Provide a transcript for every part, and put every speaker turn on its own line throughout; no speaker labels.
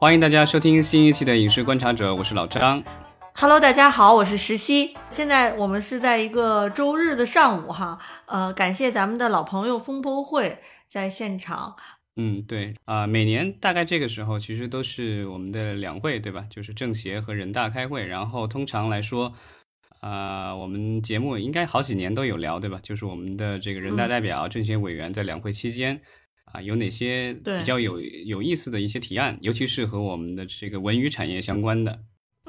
欢迎大家收听新一期的《影视观察者》，我是老张。
Hello，大家好，我是石溪。现在我们是在一个周日的上午哈，呃，感谢咱们的老朋友风波会在现场。
嗯，对啊，每年大概这个时候其实都是我们的两会，对吧？就是政协和人大开会，然后通常来说，啊，我们节目应该好几年都有聊，对吧？就是我们的这个人大代表、政协委员在两会期间。啊，有哪些比较有有意思的一些提案，尤其是和我们的这个文娱产业相关的？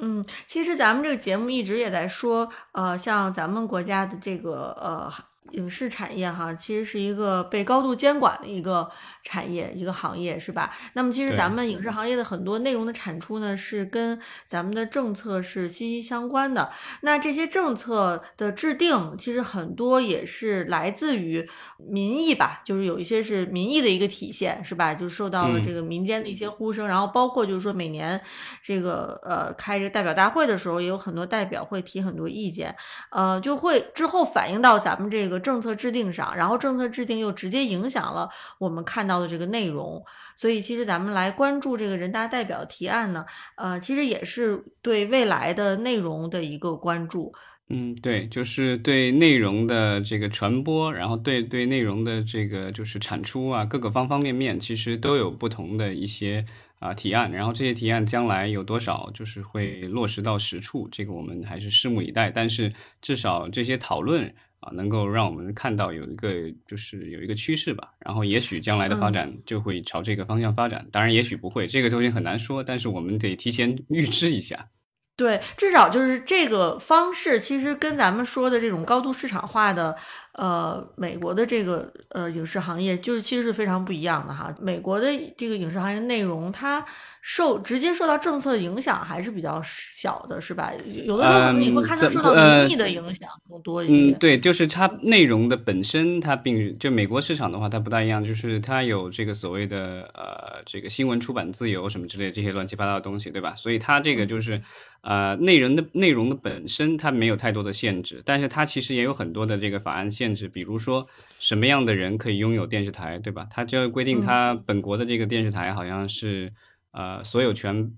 嗯，其实咱们这个节目一直也在说，呃，像咱们国家的这个呃。影视产业哈，其实是一个被高度监管的一个产业，一个行业，是吧？那么，其实咱们影视行业的很多内容的产出呢，是跟咱们的政策是息息相关的。那这些政策的制定，其实很多也是来自于民意吧，就是有一些是民意的一个体现，是吧？就受到了这个民间的一些呼声，然后包括就是说每年这个呃开这个代表大会的时候，也有很多代表会提很多意见，呃，就会之后反映到咱们这个。政策制定上，然后政策制定又直接影响了我们看到的这个内容，所以其实咱们来关注这个人大代表提案呢，呃，其实也是对未来的内容的一个关注。
嗯，对，就是对内容的这个传播，然后对对内容的这个就是产出啊，各个方方面面，其实都有不同的一些啊提案，然后这些提案将来有多少就是会落实到实处，这个我们还是拭目以待。但是至少这些讨论。啊，能够让我们看到有一个就是有一个趋势吧，然后也许将来的发展就会朝这个方向发展，当然也许不会，这个东西很难说，但是我们得提前预知一下。
对，至少就是这个方式，其实跟咱们说的这种高度市场化的。呃，美国的这个呃影视行业就是其实是非常不一样的哈。美国的这个影视行业内容，它受直接受到政策影响还是比较小的，是吧？有的时候可能你会看到受到民意的影响更多一些。
嗯，对，就是它内容的本身，它并就美国市场的话，它不大一样，就是它有这个所谓的呃这个新闻出版自由什么之类这些乱七八糟的东西，对吧？所以它这个就是呃内容的内容的本身，它没有太多的限制，但是它其实也有很多的这个法案。限制，比如说什么样的人可以拥有电视台，对吧？它就规定，它本国的这个电视台好像是，呃，所有权，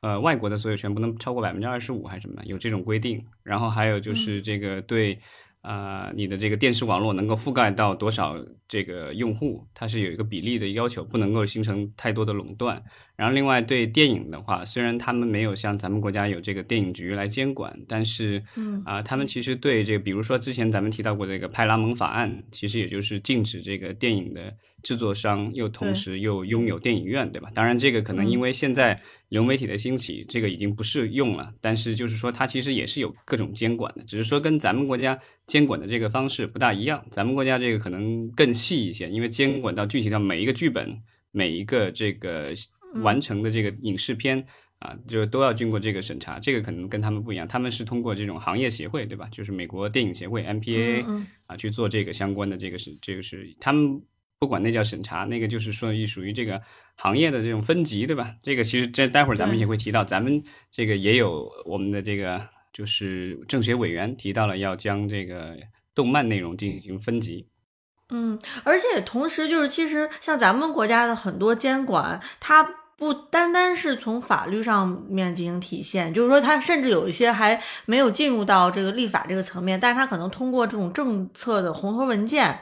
呃，外国的所有权不能超过百分之二十五还是什么，有这种规定。然后还有就是这个对。啊，你的这个电视网络能够覆盖到多少这个用户？它是有一个比例的要求，不能够形成太多的垄断。然后，另外对电影的话，虽然他们没有像咱们国家有这个电影局来监管，但是，
嗯
啊，他们其实对这个，比如说之前咱们提到过这个派拉蒙法案，其实也就是禁止这个电影的制作商又同时又拥有电影院，对吧？当然，这个可能因为现在。流媒体的兴起，这个已经不适用了。但是就是说，它其实也是有各种监管的，只是说跟咱们国家监管的这个方式不大一样。咱们国家这个可能更细一些，因为监管到具体到每一个剧本、每一个这个完成的这个影视片啊，就都要经过这个审查。这个可能跟他们不一样，他们是通过这种行业协会，对吧？就是美国电影协会 MPA 啊去做这个相关的这个是这个是他们。不管那叫审查，那个就是说属于这个行业的这种分级，对吧？这个其实这待会儿咱们也会提到，咱们这个也有我们的这个就是政协委员提到了要将这个动漫内容进行分级。
嗯，而且同时就是其实像咱们国家的很多监管，它不单单是从法律上面进行体现，就是说它甚至有一些还没有进入到这个立法这个层面，但是它可能通过这种政策的红头文件。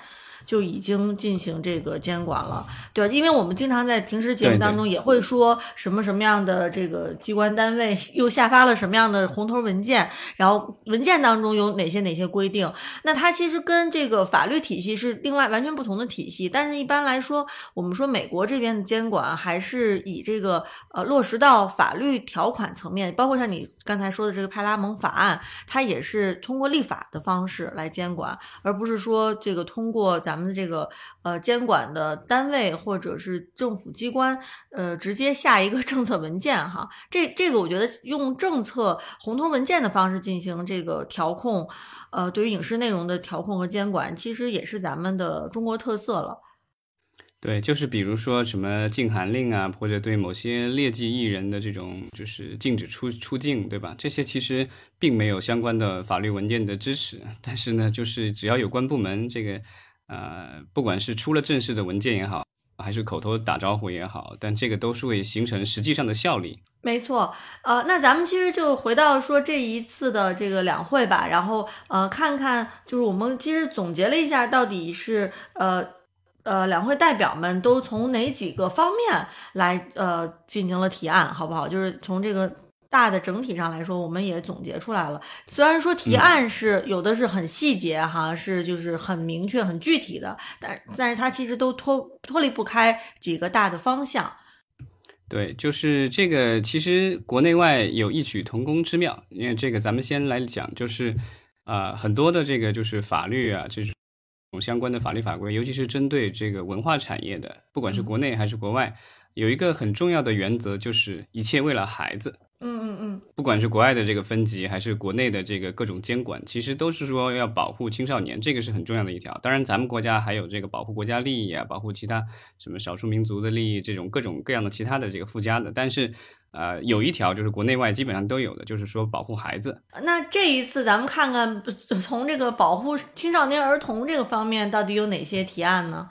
就已经进行这个监管了，对因为我们经常在平时节目当中也会说什么什么样的这个机关单位 又下发了什么样的红头文件，然后文件当中有哪些哪些规定，那它其实跟这个法律体系是另外完全不同的体系。但是一般来说，我们说美国这边的监管还是以这个呃落实到法律条款层面，包括像你刚才说的这个派拉蒙法案，它也是通过立法的方式来监管，而不是说这个通过咱咱们的这个呃监管的单位或者是政府机关，呃直接下一个政策文件哈，这这个我觉得用政策红头文件的方式进行这个调控，呃对于影视内容的调控和监管，其实也是咱们的中国特色了。
对，就是比如说什么禁韩令啊，或者对某些劣迹艺人的这种就是禁止出出境，对吧？这些其实并没有相关的法律文件的支持，但是呢，就是只要有关部门这个。呃，不管是出了正式的文件也好，还是口头打招呼也好，但这个都是会形成实际上的效力。
没错，呃，那咱们其实就回到说这一次的这个两会吧，然后呃，看看就是我们其实总结了一下，到底是呃呃两会代表们都从哪几个方面来呃进行了提案，好不好？就是从这个。大的整体上来说，我们也总结出来了。虽然说提案是有的是很细节哈，是就是很明确、很具体的，但但是它其实都脱脱离不开几个大的方向。
对，就是这个，其实国内外有异曲同工之妙。因为这个，咱们先来讲，就是啊，很多的这个就是法律啊，这种相关的法律法规，尤其是针对这个文化产业的，不管是国内还是国外，有一个很重要的原则，就是一切为了孩子。
嗯嗯嗯，
不管是国外的这个分级，还是国内的这个各种监管，其实都是说要保护青少年，这个是很重要的一条。当然，咱们国家还有这个保护国家利益啊，保护其他什么少数民族的利益，这种各种各样的其他的这个附加的。但是，呃，有一条就是国内外基本上都有的，就是说保护孩子。
那这一次咱们看看，从这个保护青少年儿童这个方面，到底有哪些提案呢？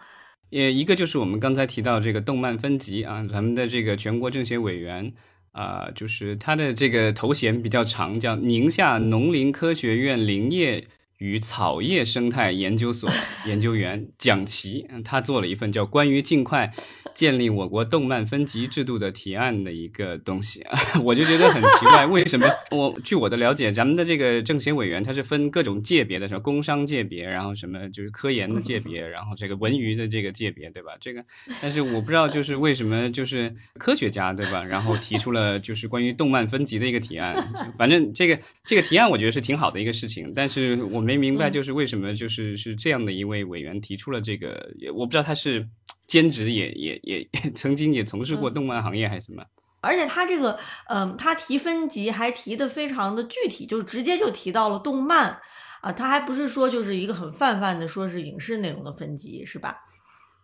也一个就是我们刚才提到这个动漫分级啊，咱们的这个全国政协委员。啊，就是他的这个头衔比较长，叫宁夏农林科学院林业与草业生态研究所 研究员蒋奇，他做了一份叫《关于尽快建立我国动漫分级制度的提案》的一个东西，我就觉得很奇怪，为什么？我据我的了解，咱们的这个政协委员他是分各种界别的，什么工商界别，然后什么就是科研的界别，然后这个文娱的这个界别，对吧？这个，但是我不知道就是为什么就是科学家，对吧？然后提出了就是关于动漫分级的一个提案，反正这个这个提案我觉得是挺好的一个事情，但是我没明白就是为什么就是是这样的一位委员提出了这个，我不知道他是。兼职也也也 曾经也从事过动漫行业还是什么，
而且他这个，嗯，他提分级还提的非常的具体，就直接就提到了动漫啊，他还不是说就是一个很泛泛的说是影视内容的分级，是吧？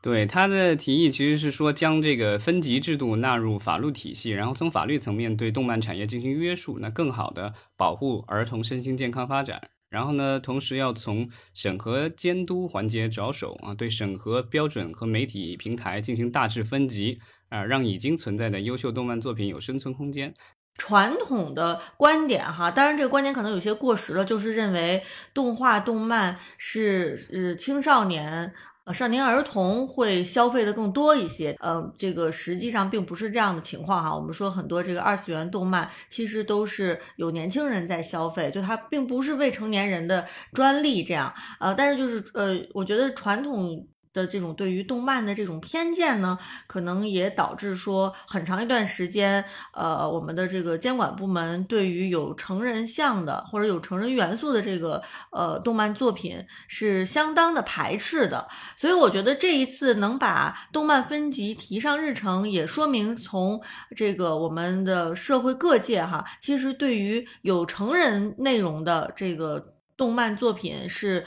对，他的提议其实是说将这个分级制度纳入法律体系，然后从法律层面对动漫产业进行约束，那更好的保护儿童身心健康发展。然后呢，同时要从审核监督环节着手啊，对审核标准和媒体平台进行大致分级啊，让已经存在的优秀动漫作品有生存空间。
传统的观点哈，当然这个观点可能有些过时了，就是认为动画动漫是是青少年。呃，少年儿童会消费的更多一些，呃，这个实际上并不是这样的情况哈。我们说很多这个二次元动漫其实都是有年轻人在消费，就它并不是未成年人的专利这样。呃，但是就是呃，我觉得传统。的这种对于动漫的这种偏见呢，可能也导致说很长一段时间，呃，我们的这个监管部门对于有成人向的或者有成人元素的这个呃动漫作品是相当的排斥的。所以我觉得这一次能把动漫分级提上日程，也说明从这个我们的社会各界哈，其实对于有成人内容的这个动漫作品是。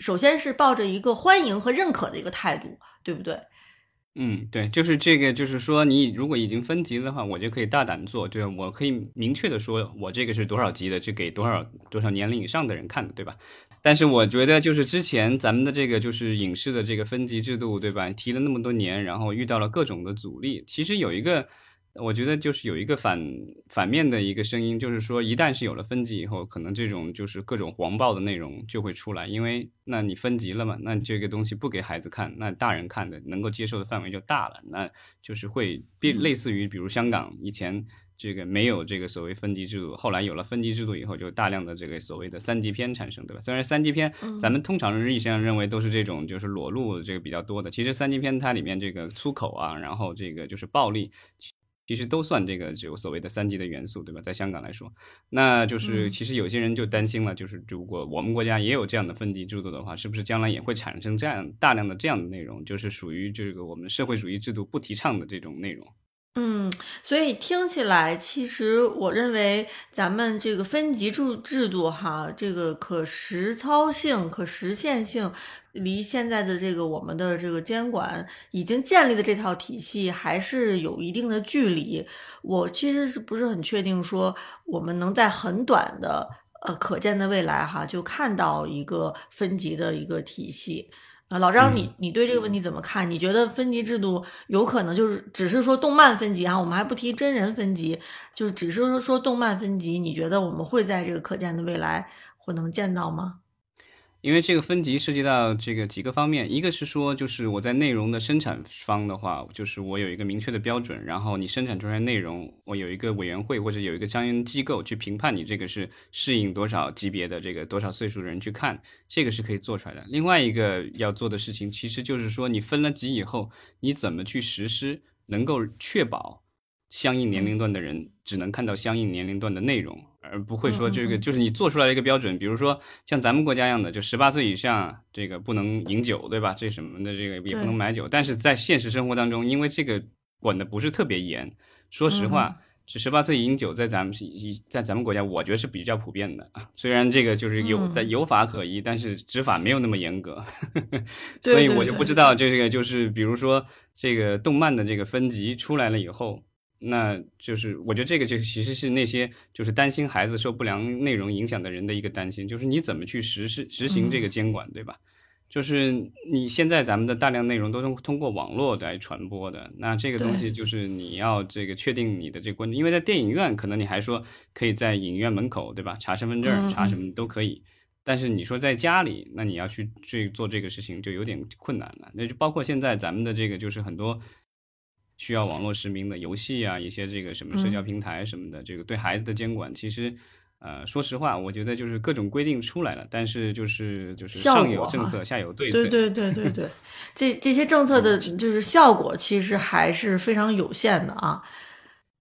首先是抱着一个欢迎和认可的一个态度，对不对？
嗯，对，就是这个，就是说，你如果已经分级的话，我就可以大胆做，对我可以明确的说，我这个是多少级的，就给多少多少年龄以上的人看的，对吧？但是我觉得，就是之前咱们的这个就是影视的这个分级制度，对吧？提了那么多年，然后遇到了各种的阻力，其实有一个。我觉得就是有一个反反面的一个声音，就是说一旦是有了分级以后，可能这种就是各种黄暴的内容就会出来，因为那你分级了嘛，那这个东西不给孩子看，那大人看的能够接受的范围就大了，那就是会变类似于比如香港以前这个没有这个所谓分级制度，后来有了分级制度以后，就大量的这个所谓的三级片产生，对吧？虽然三级片咱们通常意义上认为都是这种就是裸露这个比较多的，其实三级片它里面这个粗口啊，然后这个就是暴力。其实都算这个就所谓的三级的元素，对吧？在香港来说，那就是其实有些人就担心了，就是如果我们国家也有这样的分级制度的话，是不是将来也会产生这样大量的这样的内容，就是属于这个我们社会主义制度不提倡的这种内容？
嗯，所以听起来，其实我认为咱们这个分级制制度哈，这个可实操性、可实现性，离现在的这个我们的这个监管已经建立的这套体系还是有一定的距离。我其实是不是很确定说，我们能在很短的呃可见的未来哈，就看到一个分级的一个体系。啊，老张，你你对这个问题怎么看？你觉得分级制度有可能就是只是说动漫分级啊？我们还不提真人分级，就是只是说说动漫分级，你觉得我们会在这个可见的未来会能见到吗？
因为这个分级涉及到这个几个方面，一个是说，就是我在内容的生产方的话，就是我有一个明确的标准，然后你生产出来内容，我有一个委员会或者有一个相应机构去评判你这个是适应多少级别的这个多少岁数的人去看，这个是可以做出来的。另外一个要做的事情，其实就是说你分了级以后，你怎么去实施，能够确保相应年龄段的人只能看到相应年龄段的内容。而不会说这个就是你做出来一个标准，比如说像咱们国家一样的，就十八岁以上这个不能饮酒，对吧？这什么的这个也不能买酒。但是在现实生活当中，因为这个管的不是特别严，说实话，是十八岁饮酒在咱们在咱们国家，我觉得是比较普遍的啊。虽然这个就是有在有法可依，但是执法没有那么严格，所以我就不知道这个就是比如说这个动漫的这个分级出来了以后。那就是我觉得这个就其实是那些就是担心孩子受不良内容影响的人的一个担心，就是你怎么去实施执行这个监管，对吧？就是你现在咱们的大量内容都是通过网络来传播的，那这个东西就是你要这个确定你的这个观众，因为在电影院可能你还说可以在影院门口，对吧？查身份证，查什么都可以，但是你说在家里，那你要去去做这个事情就有点困难了。那就包括现在咱们的这个就是很多。需要网络实名的游戏啊，一些这个什么社交平台什么的，这个对孩子的监管，其实，呃，说实话，我觉得就是各种规定出来了，但是就是就是上有政策，下有对策。
对对对对对，这这些政策的就是效果，其实还是非常有限的啊。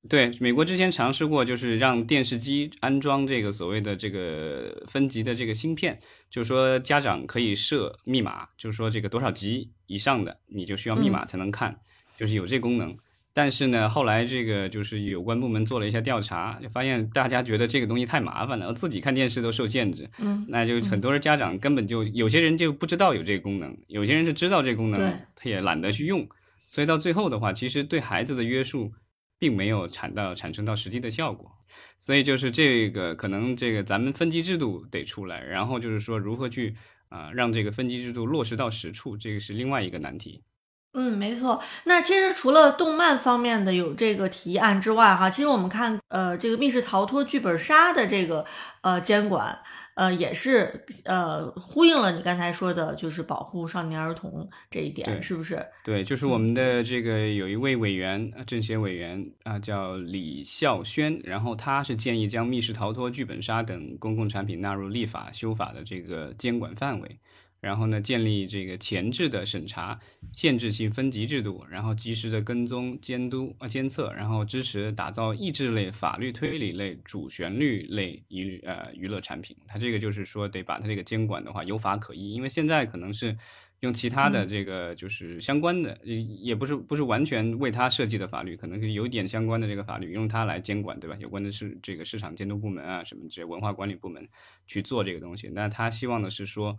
对，美国之前尝试过，就是让电视机安装这个所谓的这个分级的这个芯片，就是说家长可以设密码，就是说这个多少级以上的，你就需要密码才能看。就是有这功能，但是呢，后来这个就是有关部门做了一下调查，就发现大家觉得这个东西太麻烦了，自己看电视都受限制。
嗯，
那就很多人家长根本就有些人就不知道有这个功能，有些人是知道这个功能，他也懒得去用，所以到最后的话，其实对孩子的约束并没有产到产生到实际的效果。所以就是这个可能这个咱们分级制度得出来，然后就是说如何去啊让这个分级制度落实到实处，这个是另外一个难题。
嗯，没错。那其实除了动漫方面的有这个提案之外，哈，其实我们看，呃，这个密室逃脱剧本杀的这个呃监管，呃，也是呃呼应了你刚才说的，就是保护少年儿童这一点，是不是？
对，就是我们的这个有一位委员，政协委员啊，叫李孝轩，然后他是建议将密室逃脱、剧本杀等公共产品纳入立法修法的这个监管范围。然后呢，建立这个前置的审查、限制性分级制度，然后及时的跟踪监督啊监测，然后支持打造益智类、法律推理类、主旋律类娱呃娱乐产品。它这个就是说得把它这个监管的话有法可依，因为现在可能是用其他的这个就是相关的，也也不是不是完全为它设计的法律，可能是有点相关的这个法律用它来监管，对吧？有关的是这个市场监督部门啊什么这些文化管理部门去做这个东西。那他希望的是说。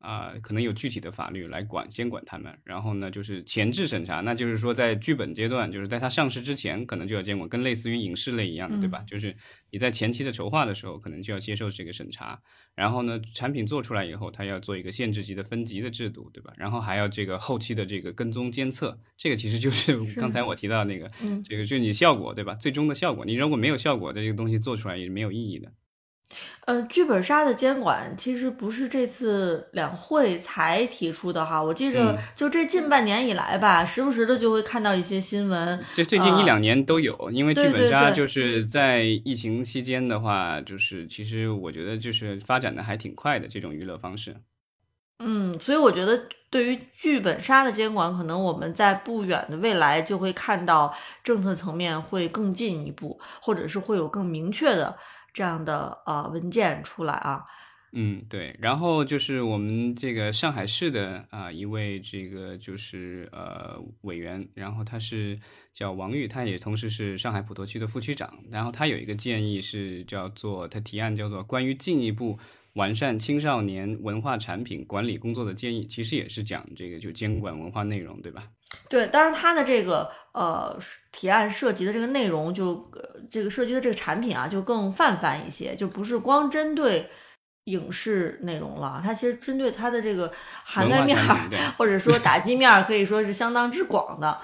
啊，可能有具体的法律来管监管他们，然后呢，就是前置审查，那就是说在剧本阶段，就是在它上市之前，可能就要监管，跟类似于影视类一样的，对吧？就是你在前期的筹划的时候，可能就要接受这个审查，然后呢，产品做出来以后，它要做一个限制级的分级的制度，对吧？然后还要这个后期的这个跟踪监测，这个其实就是 刚才我提到那个，这个就是你效果，对吧？最终的效果，你如果没有效果的这个东西做出来也是没有意义的。
呃，剧本杀的监管其实不是这次两会才提出的哈，我记着就这近半年以来吧，时不时的就会看到一些新闻。
这最近一两年都有，因为剧本杀就是在疫情期间的话，就是其实我觉得就是发展的还挺快的这种娱乐方式。
嗯，所以我觉得对于剧本杀的监管，可能我们在不远的未来就会看到政策层面会更进一步，或者是会有更明确的。这样的呃文件出来啊，
嗯对，然后就是我们这个上海市的啊一位这个就是呃委员，然后他是叫王玉，他也同时是上海普陀区的副区长，然后他有一个建议是叫做他提案叫做关于进一步完善青少年文化产品管理工作的建议，其实也是讲这个就监管文化内容，对吧？
对，当然它的这个呃提案涉及的这个内容，就这个涉及的这个产品啊，就更泛泛一些，就不是光针对影视内容了，它其实针对它的这个涵盖面
文化产品对
或者说打击面儿，可以说是相当之广的。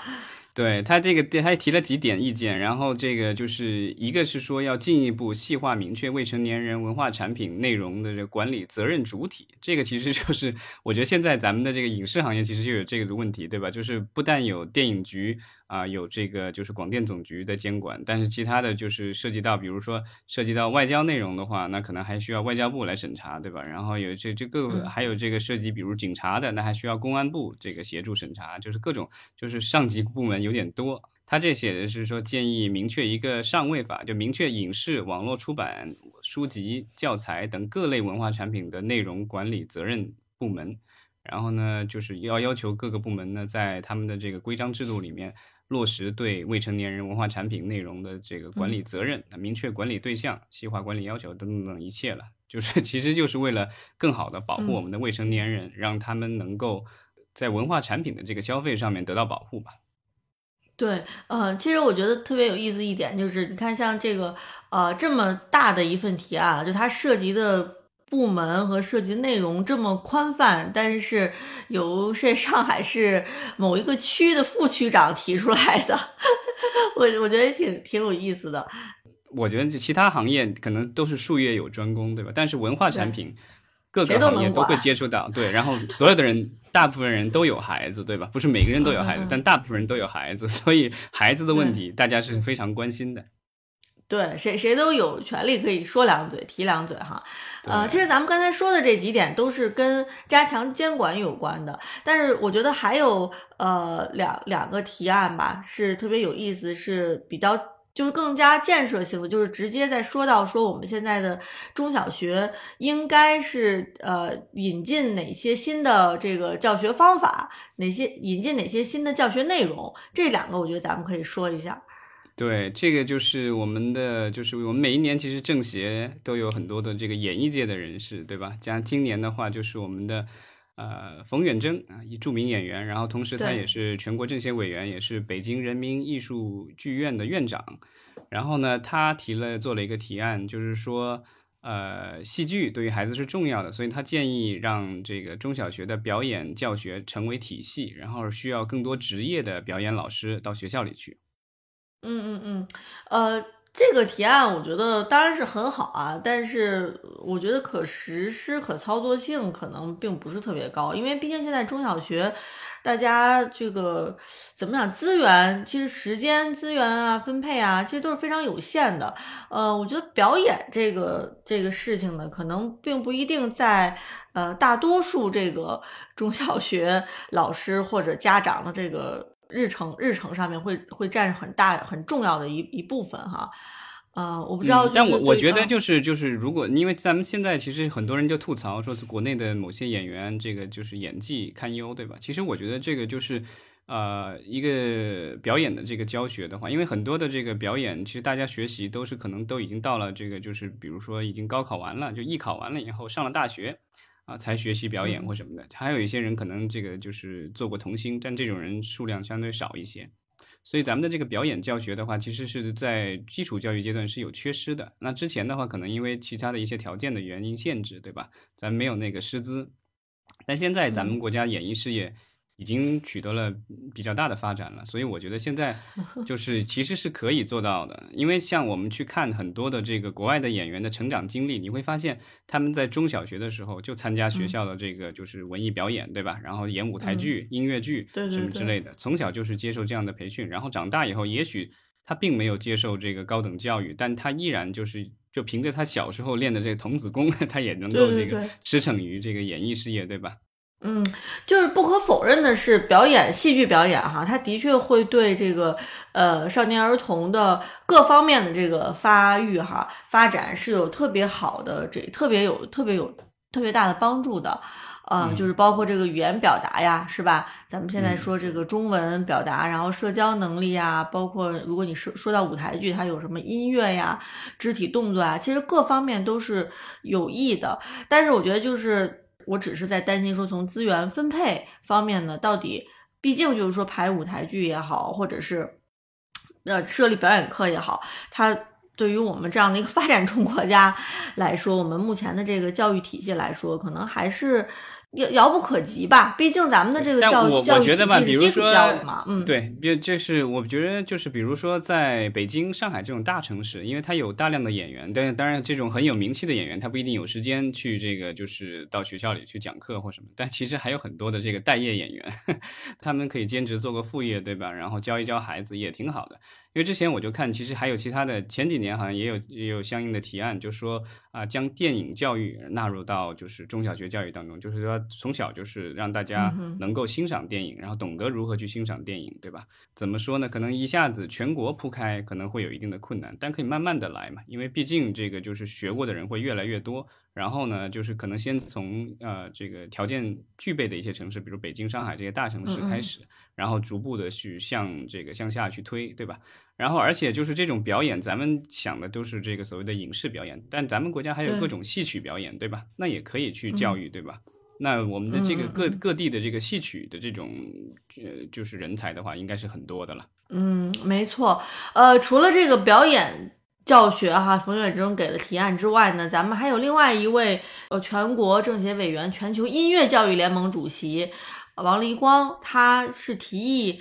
对他这个，他还提了几点意见，然后这个就是一个是说要进一步细化明确未成年人文化产品内容的这个管理责任主体，这个其实就是我觉得现在咱们的这个影视行业其实就有这个的问题，对吧？就是不但有电影局啊、有这个就是广电总局的监管，但是其他的就是涉及到，比如说涉及到外交内容的话，那可能还需要外交部来审查，对吧？然后有这这个
嗯
还有这个涉及比如警察的，那还需要公安部这个协助审查，就是各种就是上级部门有点多。他这写的是说，建议明确一个上位法，就明确影视、网络出版、书籍、教材等各类文化产品的内容管理责任部门。然后呢，就是要要求各个部门呢，在他们的这个规章制度里面落实对未成年人文化产品内容的这个管理责任，明确管理对象、细化管理要求等等等一切了。就是其实就是为了更好的保护我们的未成年人，让他们能够在文化产品的这个消费上面得到保护吧。
对，呃，其实我觉得特别有意思一点就是，你看像这个呃这么大的一份提案啊，就它涉及的部门和涉及内容这么宽泛，但是由这上海市某一个区的副区长提出来的，我我觉得挺挺有意思的。
我觉得这其他行业可能都是术业有专攻，对吧？但是文化产品各
谁
个行业都会接触到，对。然后所有的人，大部分人都有孩子，对吧？不是每个人都有孩子，
嗯嗯嗯
但大部分人都有孩子，所以孩子的问题大家是非常关心的。
对，谁谁都有权利可以说两嘴、提两嘴哈。呃，其实咱们刚才说的这几点都是跟加强监管有关的，但是我觉得还有呃两两个提案吧，是特别有意思，是比较就是更加建设性的，就是直接在说到说我们现在的中小学应该是呃引进哪些新的这个教学方法，哪些引进哪些新的教学内容，这两个我觉得咱们可以说一下。
对，这个就是我们的，就是我们每一年其实政协都有很多的这个演艺界的人士，对吧？像今年的话，就是我们的呃冯远征啊，一著名演员，然后同时他也是全国政协委员，也是北京人民艺术剧院的院长。然后呢，他提了做了一个提案，就是说。呃，戏剧对于孩子是重要的，所以他建议让这个中小学的表演教学成为体系，然后需要更多职业的表演老师到学校里去。
嗯嗯嗯，呃，这个提案我觉得当然是很好啊，但是我觉得可实施、可操作性可能并不是特别高，因为毕竟现在中小学大家这个怎么讲，资源其实时间资源啊分配啊，其实都是非常有限的。呃，我觉得表演这个这个事情呢，可能并不一定在呃大多数这个中小学老师或者家长的这个日程日程上面会会占很大很重要的一一部分哈。呃，我不知道、
嗯，但我我觉得
就
就是就是，如果因为咱们现在其实很多人就吐槽说，国内的某些演员这个就是演技堪忧，对吧？其实我觉得这个就是呃一个表演的这个教学的话，因为很多的这个表演，其实大家学习都是可能都已经到了这个就是比如说已经高考完了，就艺考完了以后上了大学。啊，才学习表演或什么的，还有一些人可能这个就是做过童星，但这种人数量相对少一些。所以咱们的这个表演教学的话，其实是在基础教育阶段是有缺失的。那之前的话，可能因为其他的一些条件的原因限制，对吧？咱没有那个师资。但现在咱们国家演艺事业已经取得了比较大的发展了，所以我觉得现在 就是其实是可以做到的。因为像我们去看很多的这个国外的演员的成长经历，你会发现他们在中小学的时候就参加学校的这个就是文艺表演，对吧？然后演舞台剧、音乐剧什么之
对
类的，从小就是接受这样的培训，然后长大以后，也许他并没有接受这个高等教育，但他依然就是就凭着他小时候练的这个童子功，他也能够这个驰骋于这个演艺事业，对吧？
嗯，就是不可否认的是，表演戏剧表演哈，它的确会对这个呃少年儿童的各方面的这个发育哈发展是有特别好的这特别有特别有特别大的帮助的。呃，
嗯
就是包括这个语言表达呀，是吧？咱们现在
嗯
说这个中文表达，然后社交能力呀，包括如果你说说到舞台剧，它有什么音乐呀、肢体动作啊，其实各方面都是有益的。但是我觉得就是我只是在担心说，从资源分配方面呢，到底毕竟就是说排舞台剧也好，或者是呃设立表演课也好，它对于我们这样的一个 发展中国家来说，我们目前的这个教育体系来说，可能还是。遥遥不可及吧，毕竟咱们的这个教育教育体系是基础教育嘛，嗯，
对，就就是我觉得就是比如说在北京、上海这种大城市，因为它有大量的演员，但是当然这种很有名气的演员，他不一定有时间去这个就是到学校里去讲课或什么，但其实还有很多的这个待业演员，他们可以兼职做个副业，对吧？然后教一教孩子也挺好的。因为之前我就看，其实还有其他的，前几年好像也有也有相应的提案，就说啊，将电影教育纳入到就是中小学教育当中，就是说从小就是让大家能够欣赏电影，然后懂得如何去欣赏电影，对吧？怎么说呢？可能一下子全国铺开可能会有一定的困难，但可以慢慢的来嘛，因为毕竟这个就是学过的人会越来越多。然后呢，就是可能先从呃这个条件具备的一些城市，比如北京、上海这些大城市开始，然后逐步的去向这个向下去推，对吧？然后而且就是这种表演，咱们想的都是这个所谓的影视表演，但咱们国家还有各种戏曲表演，对吧？那也可以去教育，对吧？那我们的这个各各地的这个戏曲的这种呃就是人才的话，应该是很多的了。
嗯，没错。呃，除了这个表演。教学哈，冯远征给了提案之外呢，咱们还有另外一位呃全国政协委员、全球音乐教育联盟主席王黎光，他是提议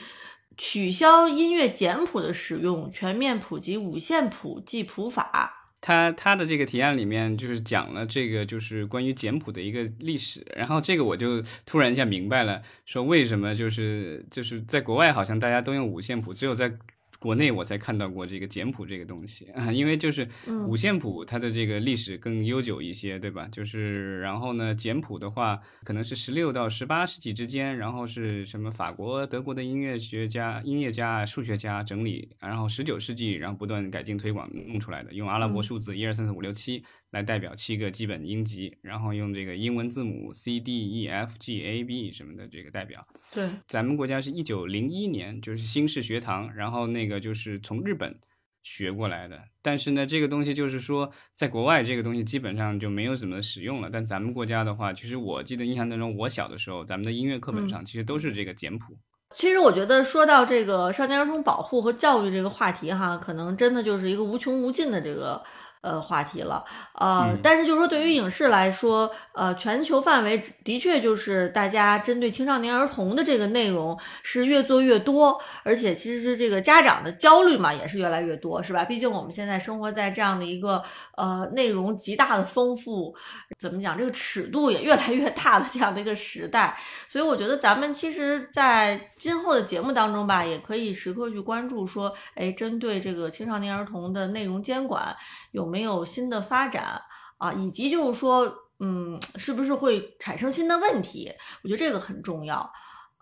取消音乐简谱的使用，全面普及五线谱记谱法。
他他的这个提案里面就是讲了这个就是关于简谱的一个历史，然后这个我就突然一下明白了，说为什么就是就是在国外好像大家都用五线谱，只有在。国内我才看到过这个简谱这个东西啊，因为就是五线谱它的这个历史更悠久一些，对吧？就是然后呢，简谱的话可能是十六到十八世纪之间，然后是什么法国、德国的音乐学家、音乐家、数学家整理，然后十九世纪然后不断改进推广弄出来的，用阿拉伯数字一二三四五六七。来代表七个基本音级，然后用这个英文字母 C D E F G A B 什么的这个代表。
对，
咱们国家是一九零一年就是新式学堂，然后那个就是从日本学过来的。但是呢，这个东西就是说，在国外这个东西基本上就没有怎么使用了。但咱们国家的话，其实我记得印象当中，我小的时候，咱们的音乐课本上其实都是这个简谱。
其实我觉得说到这个少年儿童保护和教育这个话题哈，可能真的就是一个无穷无尽的这个。呃，话题了，呃，但是就是说，对于影视来说，呃，全球范围的确就是大家针对青少年儿童的这个内容是越做越多，而且其实是这个家长的焦虑嘛，也是越来越多，是吧？毕竟我们现在生活在这样的一个呃内容极大的丰富，怎么讲，这个尺度也越来越大的这样的一个时代，所以我觉得咱们其实，在今后的节目当中吧，也可以时刻去关注，说，哎，针对这个青少年儿童的内容监管有。没有新的发展啊，以及就是说，嗯，是不是会产生新的问题？我觉得这个很重要。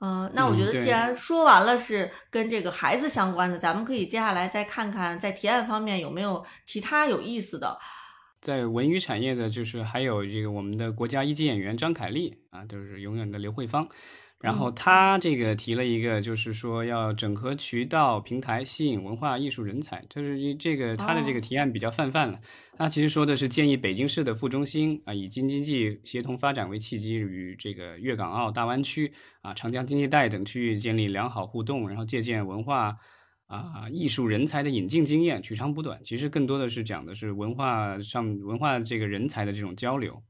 嗯，那我觉得既然说完了是跟这个孩子相关的，咱们可以接下来再看看在提案方面有没有其他有意思的。
在文娱产业的，就是还有这个我们的国家一级演员张凯丽啊，就是永远的刘慧芳。然后他这个提了一个，就是说要整合渠道平台，吸引文化艺术人才。就是这个他的这个提案比较泛泛了。他其实说的是建议北京市的副中心啊，以京津冀协同发展为契机，与这个粤港澳大湾区啊、长江经济带等区域建立良好互动，然后借鉴文化啊艺术人才的引进经验，取长补短。其实更多的是讲的是文化上文化这个人才的这种交流。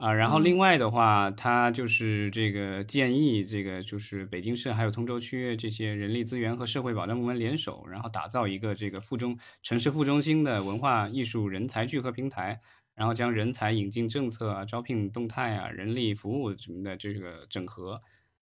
啊，然后另外的话，他就是这个建议，这个就是北京市还有通州区这些人力资源和社会保障部门联手，然后打造一个这个副中城市副中心的文化艺术人才聚合平台，然后将人才引进政策啊、招聘动态啊、人力服务什么的这个整合，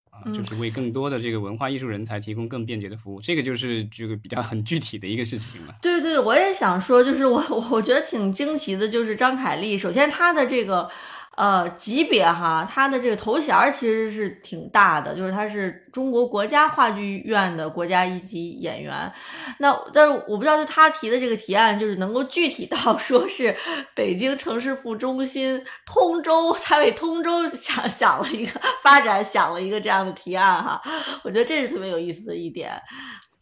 啊，就是为更多的这个文化艺术人才提供更便捷的服务。这个就是这个比较很具体的一个事情了。
对对，我也想说，就是我我觉得挺惊奇的，就是张凯丽，首先她的这个。呃，级别哈，他的这个头衔其实是挺大的，就是他是中国国家话剧院的国家一级演员。那但是我不知道，就他提的这个提案，就是能够具体到说是北京城市副中心通州，他为通州想想了一个发展，想了一个这样的提案哈。我觉得这是特别有意思的一点。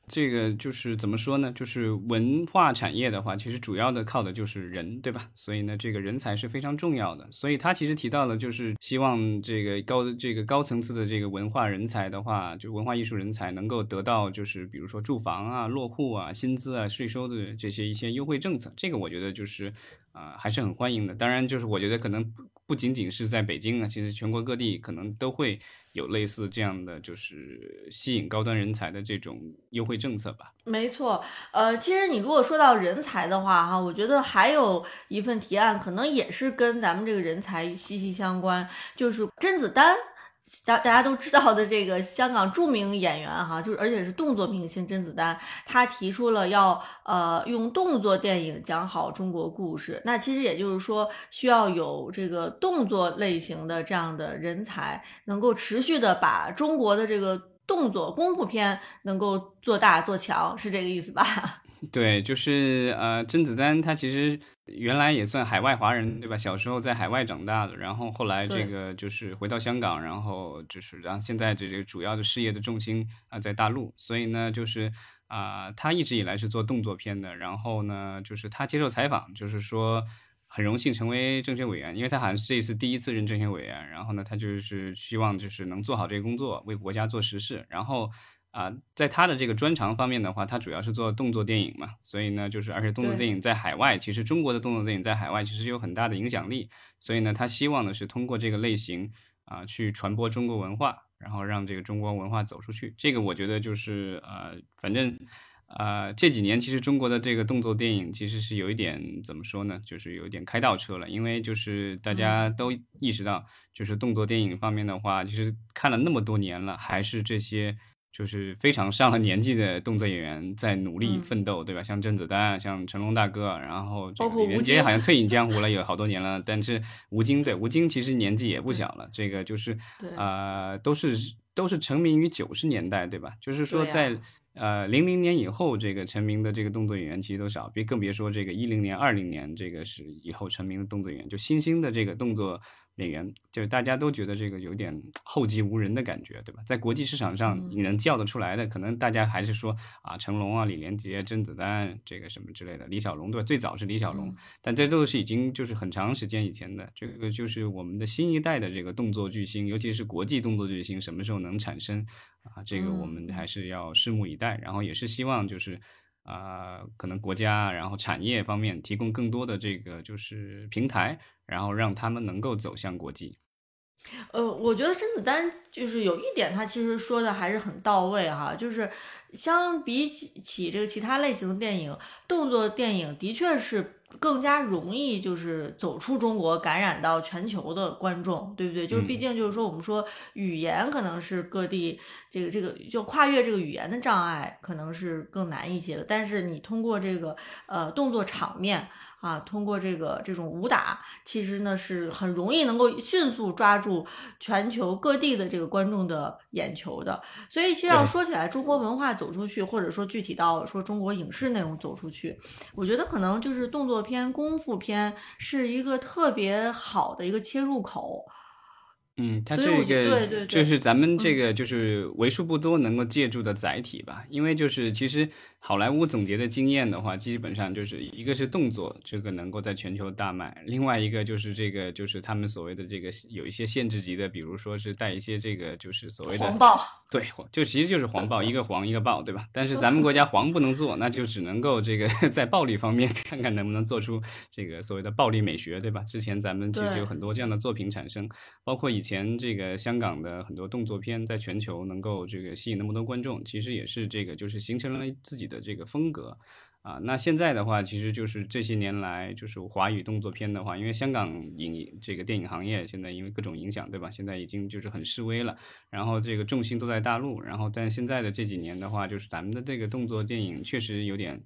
这个就是怎么说呢？就是文化产业的话，其实主要的靠的就是人，对吧？所以呢，这个人才是非常重要的。所以他其实提到了，就是希望这个高这个高层次的这个文化人才的话，就文化艺术人才能够得到，就是比如说住房啊、落户啊、薪资啊、税收的这些一些优惠政策。这个我觉得就是啊，还是很欢迎的。当然，就是我觉得可能不仅仅是在北京啊，其实全国各地可能都会。有类似这样的，就是吸引高端人才的这种优惠政策吧。
没错，呃，其实你如果说到人才的话，哈，我觉得还有一份提案，可能也是跟咱们这个人才息息相关，就是甄子丹。大大家都知道的这个香港著名演员哈，就是而且是动作明星甄子丹，他提出了要呃用动作电影讲好中国故事。那其实也就是说，需要有这个动作类型的这样的人才，能够持续的把中国的这个动作功夫片能够做大做强，是这个意思吧？
对，就是呃，甄子丹他其实原来也算海外华人，对吧？小时候在海外长大的，然后后来这个就是回到香港，然后就是然后现在这个主要的事业的重心啊在大陆，所以呢，就是啊，他一直以来是做动作片的，然后呢，就是他接受采访，就是说很荣幸成为政协委员，因为他好像是这一次第一次任政协委员，然后呢，他就是希望就是能做好这个工作，为国家做实事，然后。啊，在他的这个专长方面的话，他主要是做动作电影嘛，所以呢，就是而且动作电影在海外，其实中国的动作电影在海外其实有很大的影响力，所以呢，他希望的是通过这个类型啊，去传播中国文化，然后让这个中国文化走出去。这个我觉得就是呃，反正呃这几年其实中国的这个动作电影其实是有一点怎么说呢，就是有一点开倒车了，因为就是大家都意识到，就是动作电影方面的话，其实看了那么多年了，还是这些。就是非常上了年纪的动作演员在努力奋斗，对吧？像甄子丹，像成龙大哥，然后李连杰好像 退隐江湖了，有好多年了。但是吴京，对吴京其实年纪也不小了。这个就是呃，都是都是成名于九十年代，对吧？就是说在呃零零年以后，这个成名的这个动作演员其实都少，别更别说这个一零年、二零年这个是以后成名的动作演员，就新兴的这个动作。演员就是大家都觉得这个有点后继无人的感觉，对吧？在国际市场上，你能叫得出来的，可能大家还是说啊，成龙啊、李连杰、甄子丹这个什么之类的，李小龙对吧？最早是李小龙，但这都是已经就是很长时间以前的。这个就是我们的新一代的这个动作巨星，尤其是国际动作巨星，什么时候能产生啊？这个我们还是要拭目以待。然后也是希望就是啊，可能国家然后产业方面提供更多的这个就是平台。然后让他们能够走向国际。
呃，我觉得甄子丹就是有一点，他其实说的还是很到位哈，就是相比起这个其他类型的电影，动作电影的确是更加容易就是走出中国，感染到全球的观众，对不对？就是毕竟就是说，我们说语言可能是各地这个这个就跨越这个语言的障碍，可能是更难一些的，但是你通过这个呃动作场面。啊，通过这个这种武打，其实呢是很容易能够迅速抓住全球各地的这个观众的眼球的。所以，其实要说起来，中国文化走出去，或者说具体到说中国影视内容走出去，我觉得可能就是动作片、功夫片是一个特别好的一个切入口。
嗯，它这个就是咱们这个就是为数不多能够借助的载体吧，因为就是其实。好莱坞总结的经验的话，基本上就是一个是动作，这个能够在全球大卖；另外一个就是这个，就是他们所谓的这个有一些限制级的，比如说是带一些这个就是所谓的
黄暴，
对，就其实就是黄暴，一个黄一个暴，对吧？但是咱们 国家黄不能做，那就只能够这个 在暴力方面看看能不能做出这个所谓的暴力美学，对吧？之前咱们其实有很多这样的作品产生，包括以前这个香港的很多动作片在全球能够这个吸引那么多观众，其实也是这个就是形成了自己的。的这个风格啊，那现在的话，其实就是这些年来，就是华语动作片的话，因为香港影这个电影行业现在因为各种影响，对吧？现在已经就是很示威了，然后这个重心都在大陆，然后但现在的这几年的话，就是咱们的这个动作电影确实有点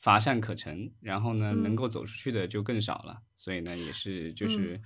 乏善可陈，然后呢，能够走出去的就更少了，所以呢，也是就是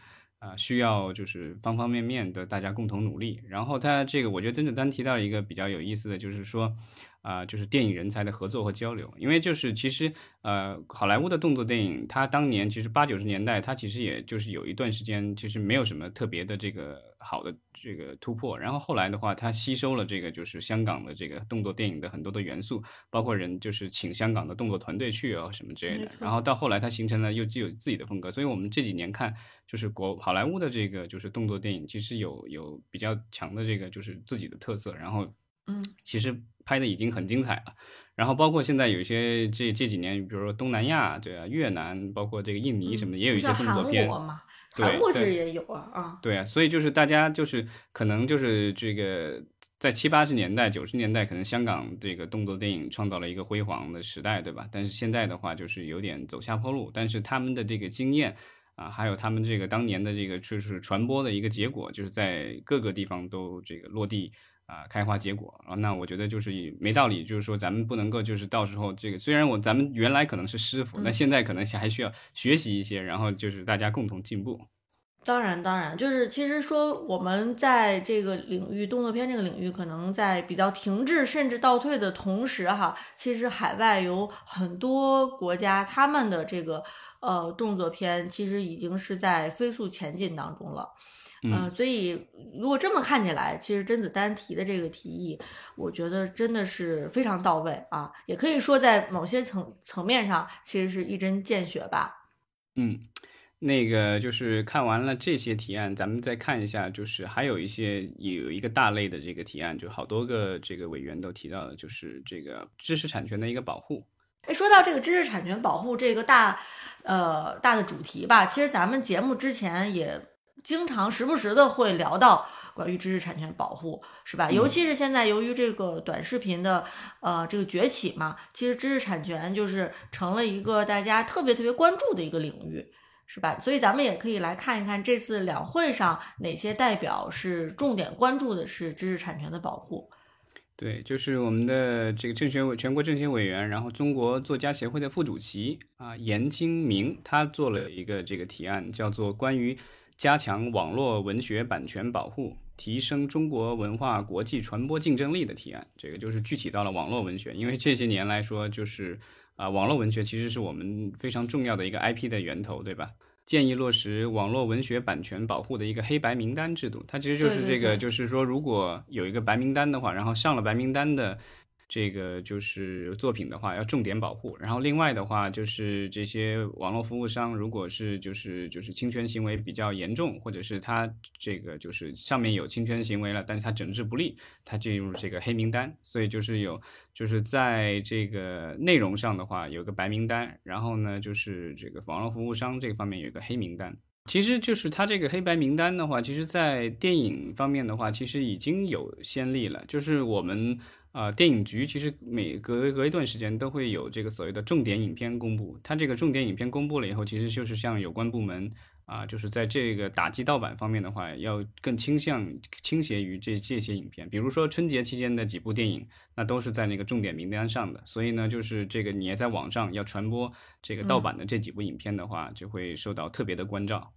啊，需要就是方方面面的大家共同努力。然后他这个，我觉得甄子丹提到一个比较有意思的就是说。啊，就是电影人才的合作和交流，因为就是其实呃，好莱坞的动作电影，它当年其实八九十年代，它其实也就是有一段时间其实没有什么特别的这个好的这个突破，然后后来的话，它吸收了这个就是香港的这个动作电影的很多的元素，包括人就是请香港的动作团队去啊什么之类的，然后到后来它形成了又具有自己的风格，所以我们这几年看就是国好莱坞的这个就是动作电影，其实有有比较强的这个就是自己的特色，然后
嗯，
其实。拍的已经很精彩了，然后包括现在有一些这这几年，比如说东南亚，对啊，越南，包括这个印尼什么，也有一些动作片。
韩国嘛，韩国其实也有啊
啊。对啊，所以就是大家就是可能就是这个在七八十年代、九十年代，可能香港这个动作电影创造了一个辉煌的时代，对吧？但是现在的话，就是有点走下坡路。但是他们的这个经验啊，还有他们这个当年的这个就是传播的一个结果，就是在各个地方都这个落地。啊，开花结果啊，那我觉得就是没道理，就是说咱们不能够就是到时候这个，虽然我咱们原来可能是师傅，那现在可能还需要学习一些，然后就是大家共同进步。
当然，当然，就是其实说我们在这个领域，动作片这个领域，可能在比较停滞甚至倒退的同时，哈，其实海外有很多国家，他们的这个呃动作片其实已经是在飞速前进当中了。
嗯，
所以如果这么看起来，其实甄子丹提的这个提议，我觉得真的是非常到位啊，也可以说在某些层层面上，其实是一针见血吧。
嗯，那个就是看完了这些提案，咱们再看一下，就是还有一些有一个大类的这个提案，就好多个这个委员都提到了，就是这个知识产权的一个保护。
哎，说到这个知识产权保护这个大呃大的主题吧，其实咱们节目之前也。经常时不时的会聊到关于知识产权保护，是吧？尤其是现在由于这个短视频的呃这个崛起嘛，其实知识产权就是成了一个大家特别特别关注的一个领域，是吧？所以咱们也可以来看一看这次两会上哪些代表是重点关注的是知识产权的保护。
对，就是我们的这个政协委全国政协委员，然后中国作家协会的副主席啊严金明，他做了一个这个提案，叫做关于。加强网络文学版权保护，提升中国文化国际传播竞争力的提案，这个就是具体到了网络文学。因为这些年来说，就是啊，网络文学其实是我们非常重要的一个 IP 的源头，对吧？建议落实网络文学版权保护的一个黑白名单制度。它其实就是这个，就是说，如果有一个白名单的话，然后上了白名单的。这个就是作品的话，要重点保护。然后另外的话，就是这些网络服务商，如果是就是就是侵权行为比较严重，或者是他这个就是上面有侵权行为了，但是他整治不力，他进入这个黑名单。所以就是有就是在这个内容上的话，有个白名单，然后呢，就是这个网络服务商这方面有一个黑名单。其实就是它这个黑白名单的话，其实在电影方面的话，其实已经有先例了，就是我们。啊，电影局其实每隔隔一段时间都会有这个所谓的重点影片公布。它这个重点影片公布了以后，其实就是向有关部门啊，就是在这个打击盗版方面的话，要更倾向倾斜于这这些影片。比如说春节期间的几部电影，那都是在那个重点名单上的。所以呢，就是这个你也在网上要传播这个盗版的这几部影片的话，就会受到特别的关照。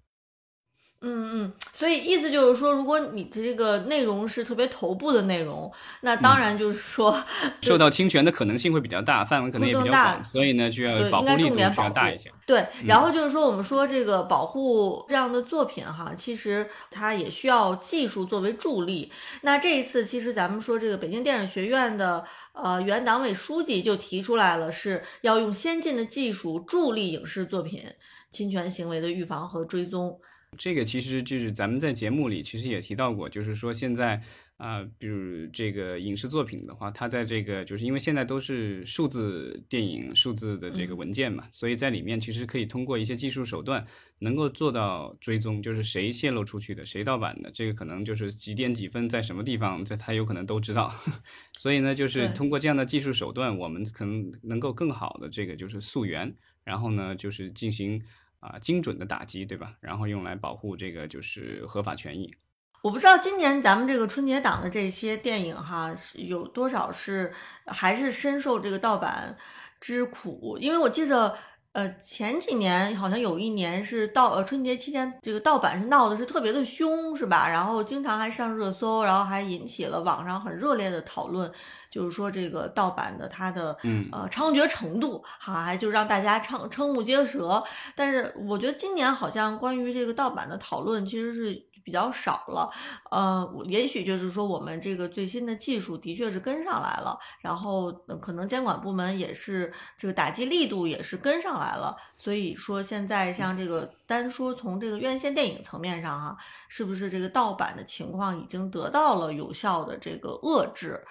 嗯嗯，所以意思就是说，如果你的这个内容是特别头部的内容，那当然就是说
受到侵权的可能性会比较大，范围可能也比较广，所以呢就要保护力度需要大一些。
对，然后就是说，我们说这个保护这样的作品哈，其实它也需要技术作为助力。那这一次，其实咱们说这个北京电影学院的呃原党委书记就提出来了，是要用先进的技术助力影视作品侵权行为的预防和追踪。
这个其实就是咱们在节目里其实也提到过，就是说现在啊，比如这个影视作品的话，它在这个就是因为现在都是数字电影、数字的这个文件嘛，所以在里面其实可以通过一些技术手段能够做到追踪，就是谁泄露出去的、谁盗版的，这个可能就是几点几分在什么地方，在他有可能都知道。所以呢，就是通过这样的技术手段，我们可能能够更好的这个就是溯源，然后呢就是进行。啊，精准的打击，对吧？然后用来保护这个就是合法权益。
我不知道今年咱们这个春节档的这些电影哈，有多少是还是深受这个盗版之苦？因为我记着。呃，前几年好像有一年是盗呃春节期间，这个盗版是闹的是特别的凶，是吧？然后经常还上热搜，然后还引起了网上很热烈的讨论，就是说这个盗版的它的
嗯
呃猖獗程度，好还就让大家瞠瞠目结舌。但是我觉得今年好像关于这个盗版的讨论其实是。比较少了，呃，也许就是说我们这个最新的技术的确是跟上来了，然后可能监管部门也是这个打击力度也是跟上来了，所以说现在像这个单说从这个院线电影层面上哈，是不是这个盗版的情况已经得到了有效的这个遏制？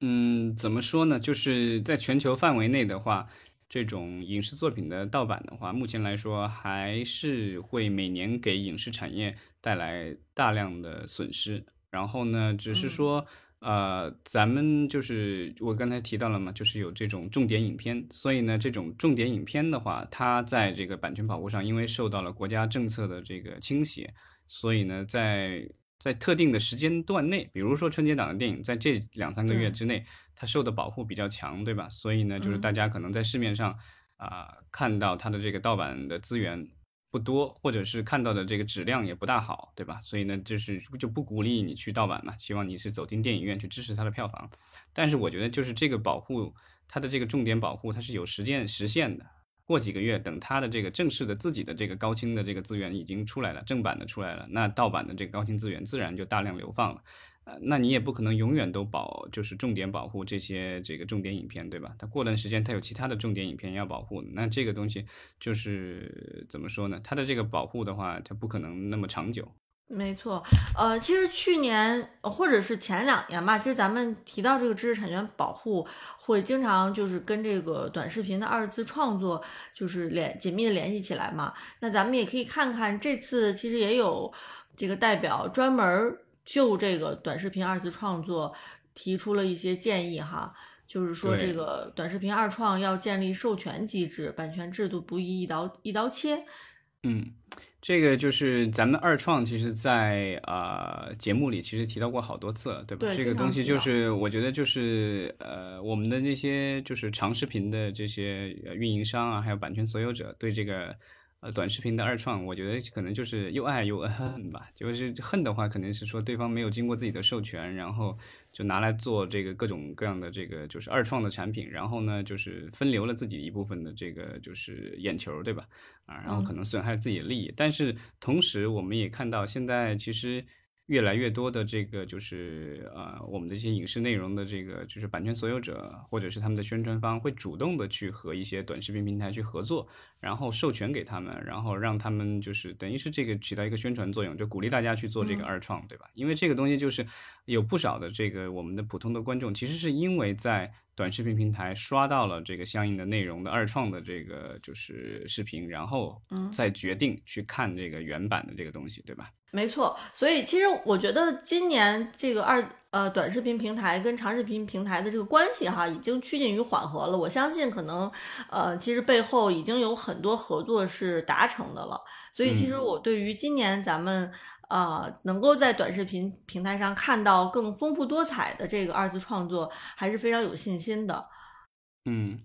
嗯，怎么说呢？就是在全球范围内的话。这种影视作品的盗版的话，目前来说还是会每年给影视产业带来大量的损失。然后呢，只是说，呃，咱们就是我刚才提到了嘛，就是有这种重点影片，所以呢，这种重点影片的话，它在这个版权保护上，因为受到了国家政策的这个倾斜，所以呢，在在特定的时间段内，比如说春节档的电影，在这两三个月之内。它受的保护比较强，对吧？所以呢，就是大家可能在市面上啊看到它的这个盗版的资源不多，或者是看到的这个质量也不大好，对吧？所以呢，就是就不鼓励你去盗版嘛，希望你是走进电影院去支持它的票房。但是我觉得，就是这个保护它的这个重点保护，它是有实践实现的。过几个月，等它的这个正式的自己的这个高清的这个资源已经出来了，正版的出来了，那盗版的这个高清资源自然就大量流放了。呃，那你也不可能永远都保，就是重点保护这些这个重点影片，对吧？它过段时间它有其他的重点影片要保护，那这个东西就是怎么说呢？它的这个保护的话，它不可能那么长久。
没错，呃，其实去年或者是前两年吧，其实咱们提到这个知识产权保护，会经常就是跟这个短视频的二次创作就是联紧密的联系起来嘛。那咱们也可以看看这次其实也有这个代表专门。就这个短视频二次创作提出了一些建议哈，就是说这个短视频二创要建立授权机制，版权制度不宜一刀一刀切。
嗯，这个就是咱们二创，其实，在呃节目里其实提到过好多次了，对吧？
对，
这个东西就是我觉得就是呃我们的那些就是长视频的这些运营商啊，还有版权所有者对这个。呃，短视频的二创，我觉得可能就是又爱又恨吧。就是恨的话，肯定是说对方没有经过自己的授权，然后就拿来做这个各种各样的这个就是二创的产品，然后呢，就是分流了自己一部分的这个就是眼球，对吧？啊，然后可能损害自己的利益。但是同时，我们也看到现在其实。越来越多的这个就是呃，我们的一些影视内容的这个就是版权所有者或者是他们的宣传方会主动的去和一些短视频平台去合作，然后授权给他们，然后让他们就是等于是这个起到一个宣传作用，就鼓励大家去做这个二创，对吧？因为这个东西就是有不少的这个我们的普通的观众，其实是因为在短视频平台刷到了这个相应的内容的二创的这个就是视频，然后再决定去看这个原版的这个东西，对吧？
没错，所以其实我觉得今年这个二呃短视频平台跟长视频平台的这个关系哈，已经趋近于缓和了。我相信可能呃，其实背后已经有很多合作是达成的了。所以其实我对于今年咱们呃能够在短视频平台上看到更丰富多彩的这个二次创作，还是非常有信心的。
嗯。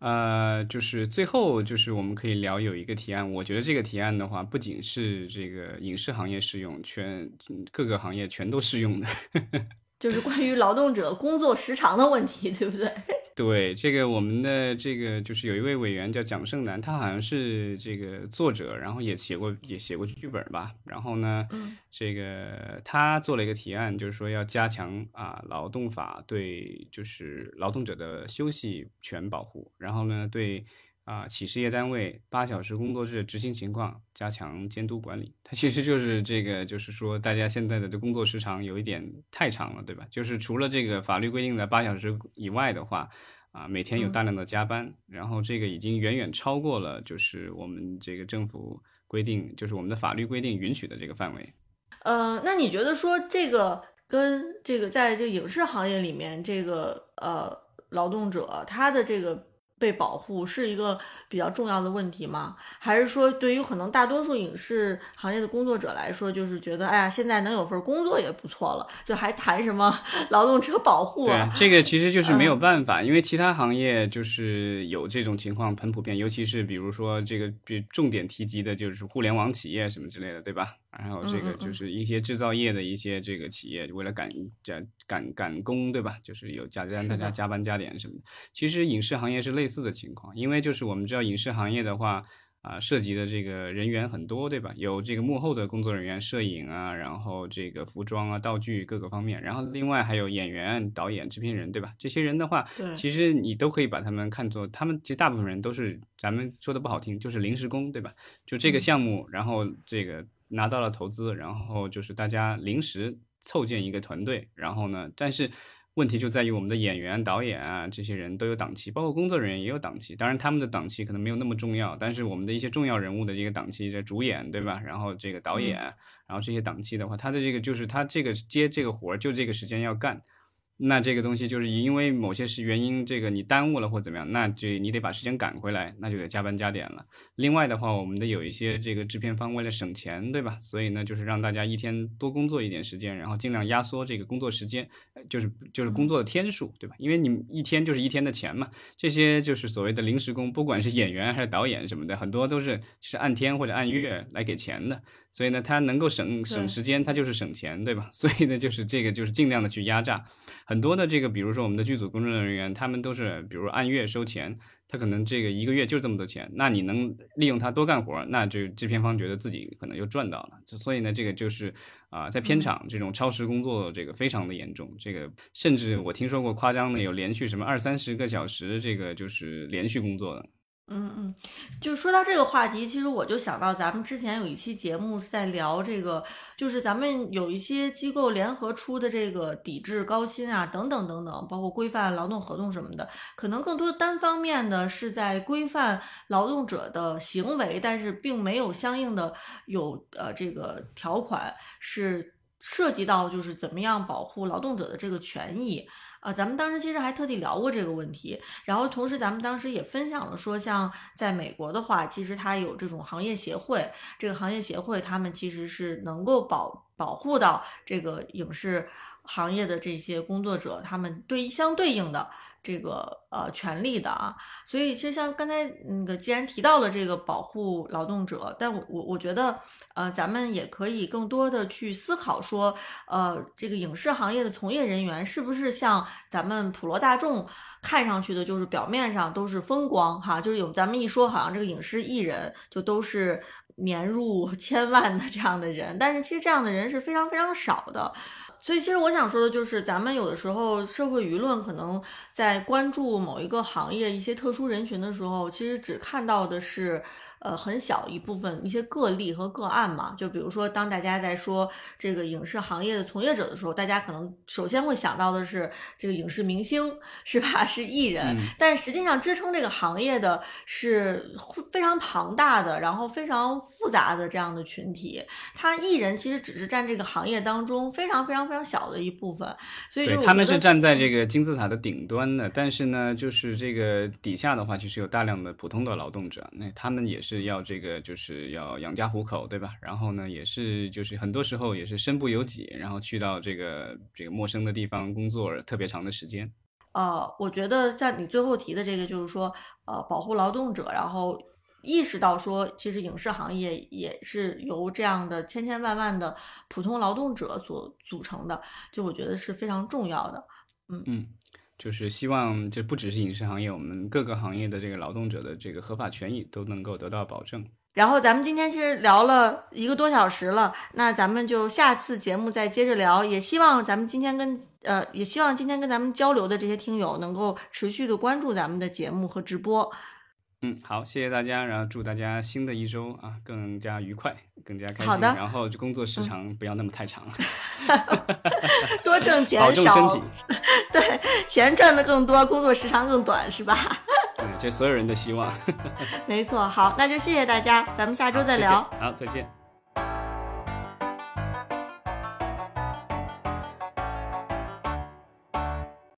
呃，就是最后就是我们可以聊有一个提案，我觉得这个提案的话，不仅是这个影视行业适用，全各个行业全都适用的。
就是关于劳动者工作时长的问题，对不对？
对，这个我们的这个就是有一位委员叫蒋胜男，他好像是这个作者，然后也写过也写过剧本吧。然后呢，这个他做了一个提案，就是说要加强啊劳动法对就是劳动者的休息权保护，然后呢对。啊，企事业单位八小时工作制执行情况加强监督管理，它其实就是这个，就是说大家现在的这工作时长有一点太长了，对吧？就是除了这个法律规定的八小时以外的话，啊，每天有大量的加班，然后这个已经远远超过了就是我们这个政府规定，就是我们的法律规定允许的这个范围。
呃，那你觉得说这个跟这个在这个影视行业里面这个呃劳动者他的这个。被保护是一个比较重要的问题吗？还是说，对于可能大多数影视行业的工作者来说，就是觉得，哎呀，现在能有份工作也不错了，就还谈什么 劳动者保护
啊？对，这个其实就是没有办法，因为其他行业就是有这种情况很普遍，尤其是比如说这个比重点提及的就是互联网企业什么之类的，对吧？然后这个就是一些制造业的一些这个企业，为了赶加赶赶工，对吧？就是有加让大家加班加点什么的。其实影视行业是类似的情况，因为就是我们知道影视行业的话，啊，涉及的这个人员很多，对吧？有这个幕后的工作人员，摄影啊，然后这个服装啊、道具各个方面，然后另外还有演员、导演、制片人，对吧？这些人的话，其实你都可以把他们看作，他们其实大部分人都是咱们说的不好听，就是临时工，对吧？就这个项目，然后这个。拿到了投资，然后就是大家临时凑建一个团队，然后呢，但是问题就在于我们的演员、导演啊，这些人都有档期，包括工作人员也有档期。当然他们的档期可能没有那么重要，但是我们的一些重要人物的这个档期，这主演对吧？然后这个导演，然后这些档期的话，他的这个就是他这个接这个活儿就这个时间要干。那这个东西就是因为某些是原因，这个你耽误了或怎么样，那这你得把时间赶回来，那就得加班加点了。另外的话，我们的有一些这个制片方为了省钱，对吧？所以呢，就是让大家一天多工作一点时间，然后尽量压缩这个工作时间，就是就是工作的天数，对吧？因为你一天就是一天的钱嘛。这些就是所谓的临时工，不管是演员还是导演什么的，很多都是是按天或者按月来给钱的。所以呢，他能够省省时间，他就是省钱，对吧？所以呢，就是这个就是尽量的去压榨。很多的这个，比如说我们的剧组工作人员，他们都是比如按月收钱，他可能这个一个月就这么多钱，那你能利用他多干活，那就制片方觉得自己可能又赚到了。所以呢，这个就是啊，在片场这种超时工作这个非常的严重，这个甚至我听说过夸张的有连续什么二三十个小时，这个就是连续工作的。
嗯嗯，就说到这个话题，其实我就想到咱们之前有一期节目在聊这个，就是咱们有一些机构联合出的这个抵制高薪啊，等等等等，包括规范劳动合同什么的，可能更多单方面的是在规范劳动者的行为，但是并没有相应的有呃这个条款是涉及到就是怎么样保护劳动者的这个权益。啊，咱们当时其实还特地聊过这个问题，然后同时咱们当时也分享了说，像在美国的话，其实它有这种行业协会，这个行业协会他们其实是能够保保护到这个影视行业的这些工作者，他们对相对应的。这个呃权利的啊，所以其实像刚才那个，既然提到了这个保护劳动者，但我我我觉得呃，咱们也可以更多的去思考说，呃，这个影视行业的从业人员是不是像咱们普罗大众看上去的，就是表面上都是风光哈，就是有咱们一说好像这个影视艺人就都是年入千万的这样的人，但是其实这样的人是非常非常少的。所以，其实我想说的就是，咱们有的时候社会舆论可能在关注某一个行业一些特殊人群的时候，其实只看到的是。呃，很小一部分一些个例和个案嘛，就比如说，当大家在说这个影视行业的从业者的时候，大家可能首先会想到的是这个影视明星，是吧？是艺人，但实际上支撑这个行业的是非常庞大的，然后非常复杂的这样的群体。他艺人其实只是占这个行业当中非常非常非常小的一部分，所以
他们是站在这个金字塔的顶端的。但是呢，就是这个底下的话，其实有大量的普通的劳动者，那他们也是。是要这个，就是要养家糊口，对吧？然后呢，也是就是很多时候也是身不由己，然后去到这个这个陌生的地方工作特别长的时间。
呃，我觉得像你最后提的这个，就是说，呃，保护劳动者，然后意识到说，其实影视行业也是由这样的千千万万的普通劳动者所组成的，就我觉得是非常重要的。嗯
嗯。就是希望，这不只是影视行业，我们各个行业的这个劳动者的这个合法权益都能够得到保证。
然后咱们今天其实聊了一个多小时了，那咱们就下次节目再接着聊。也希望咱们今天跟呃，也希望今天跟咱们交流的这些听友能够持续的关注咱们的节目和直播。
嗯，好，谢谢大家，然后祝大家新的一周啊更加愉快，更加开心。
好的，
然后就工作时长不要那么太长，
多挣钱，少对钱赚的更多，工作时长更短，是吧？
对，这所有人的希望。
没错，好，那就谢谢大家，咱们下周再聊。
好，再见。